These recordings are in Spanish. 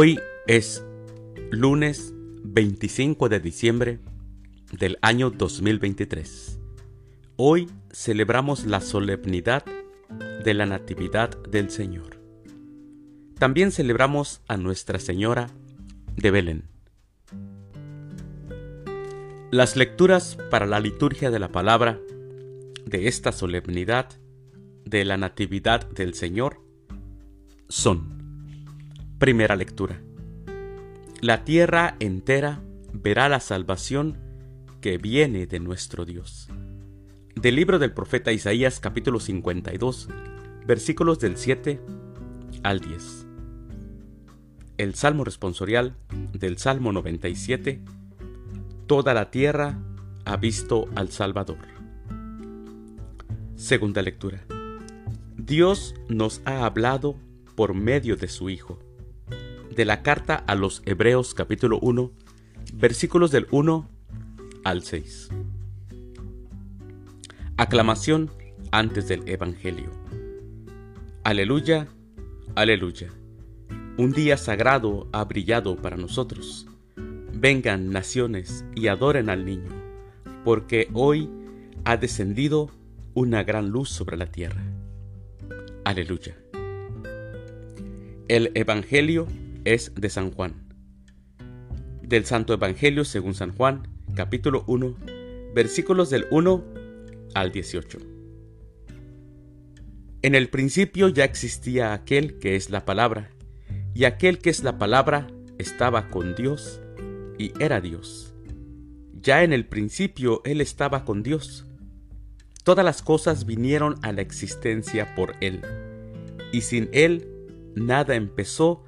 Hoy es lunes 25 de diciembre del año 2023. Hoy celebramos la solemnidad de la Natividad del Señor. También celebramos a Nuestra Señora de Belén. Las lecturas para la liturgia de la palabra de esta solemnidad de la Natividad del Señor son Primera lectura. La tierra entera verá la salvación que viene de nuestro Dios. Del libro del profeta Isaías capítulo 52, versículos del 7 al 10. El Salmo responsorial del Salmo 97. Toda la tierra ha visto al Salvador. Segunda lectura. Dios nos ha hablado por medio de su Hijo de la carta a los Hebreos capítulo 1, versículos del 1 al 6. Aclamación antes del Evangelio. Aleluya, aleluya. Un día sagrado ha brillado para nosotros. Vengan naciones y adoren al niño, porque hoy ha descendido una gran luz sobre la tierra. Aleluya. El Evangelio es de San Juan. Del Santo Evangelio según San Juan, capítulo 1, versículos del 1 al 18. En el principio ya existía aquel que es la palabra, y aquel que es la palabra estaba con Dios y era Dios. Ya en el principio Él estaba con Dios. Todas las cosas vinieron a la existencia por Él, y sin Él nada empezó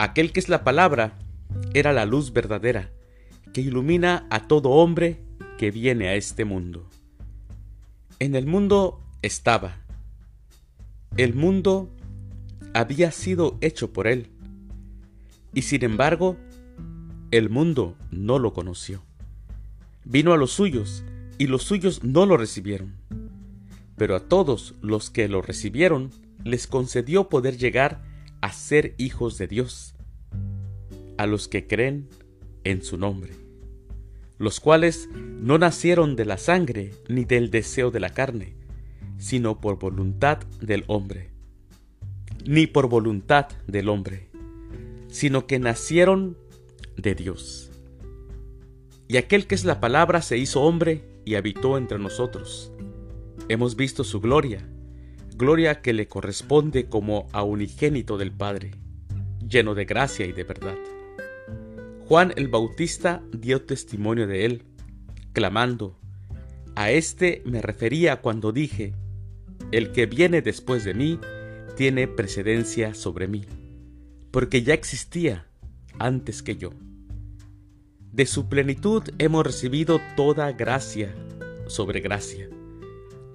Aquel que es la palabra era la luz verdadera, que ilumina a todo hombre que viene a este mundo. En el mundo estaba. El mundo había sido hecho por él. Y sin embargo, el mundo no lo conoció. Vino a los suyos, y los suyos no lo recibieron. Pero a todos los que lo recibieron, les concedió poder llegar a ser hijos de Dios, a los que creen en su nombre, los cuales no nacieron de la sangre ni del deseo de la carne, sino por voluntad del hombre, ni por voluntad del hombre, sino que nacieron de Dios. Y aquel que es la palabra se hizo hombre y habitó entre nosotros. Hemos visto su gloria, gloria que le corresponde como a unigénito del Padre, lleno de gracia y de verdad. Juan el Bautista dio testimonio de él, clamando, A este me refería cuando dije, El que viene después de mí tiene precedencia sobre mí, porque ya existía antes que yo. De su plenitud hemos recibido toda gracia sobre gracia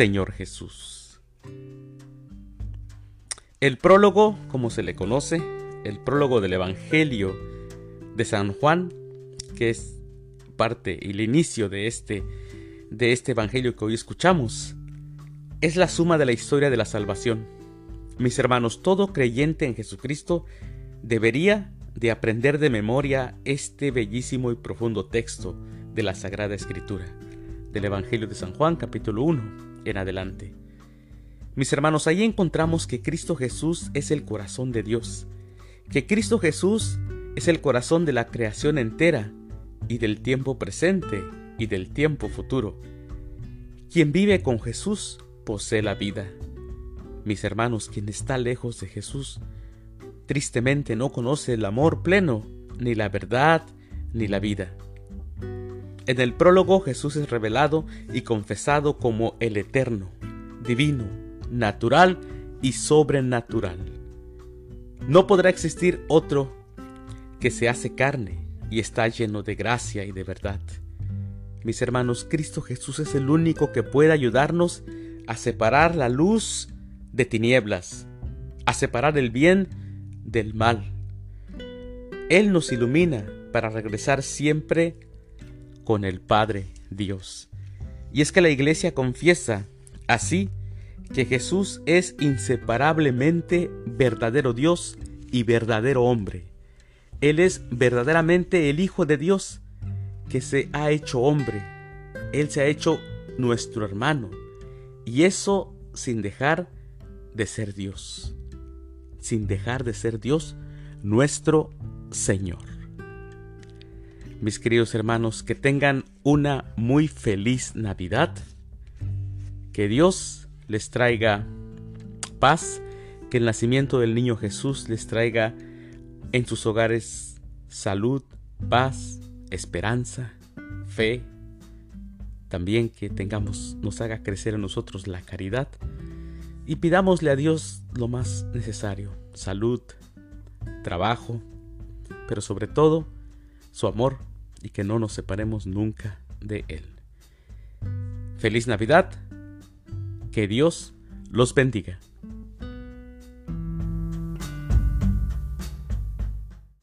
Señor Jesús. El prólogo, como se le conoce, el prólogo del Evangelio de San Juan, que es parte y el inicio de este, de este Evangelio que hoy escuchamos, es la suma de la historia de la salvación. Mis hermanos, todo creyente en Jesucristo debería de aprender de memoria este bellísimo y profundo texto de la Sagrada Escritura, del Evangelio de San Juan capítulo 1 en adelante. Mis hermanos, ahí encontramos que Cristo Jesús es el corazón de Dios, que Cristo Jesús es el corazón de la creación entera y del tiempo presente y del tiempo futuro. Quien vive con Jesús posee la vida. Mis hermanos, quien está lejos de Jesús, tristemente no conoce el amor pleno, ni la verdad, ni la vida. En el prólogo Jesús es revelado y confesado como el eterno, divino, natural y sobrenatural. No podrá existir otro que se hace carne y está lleno de gracia y de verdad. Mis hermanos, Cristo Jesús es el único que puede ayudarnos a separar la luz de tinieblas, a separar el bien del mal. Él nos ilumina para regresar siempre con el Padre Dios. Y es que la iglesia confiesa así que Jesús es inseparablemente verdadero Dios y verdadero hombre. Él es verdaderamente el Hijo de Dios que se ha hecho hombre. Él se ha hecho nuestro hermano. Y eso sin dejar de ser Dios. Sin dejar de ser Dios nuestro Señor mis queridos hermanos, que tengan una muy feliz Navidad. Que Dios les traiga paz, que el nacimiento del niño Jesús les traiga en sus hogares salud, paz, esperanza, fe. También que tengamos, nos haga crecer en nosotros la caridad y pidámosle a Dios lo más necesario, salud, trabajo, pero sobre todo su amor y que no nos separemos nunca de Él. Feliz Navidad, que Dios los bendiga.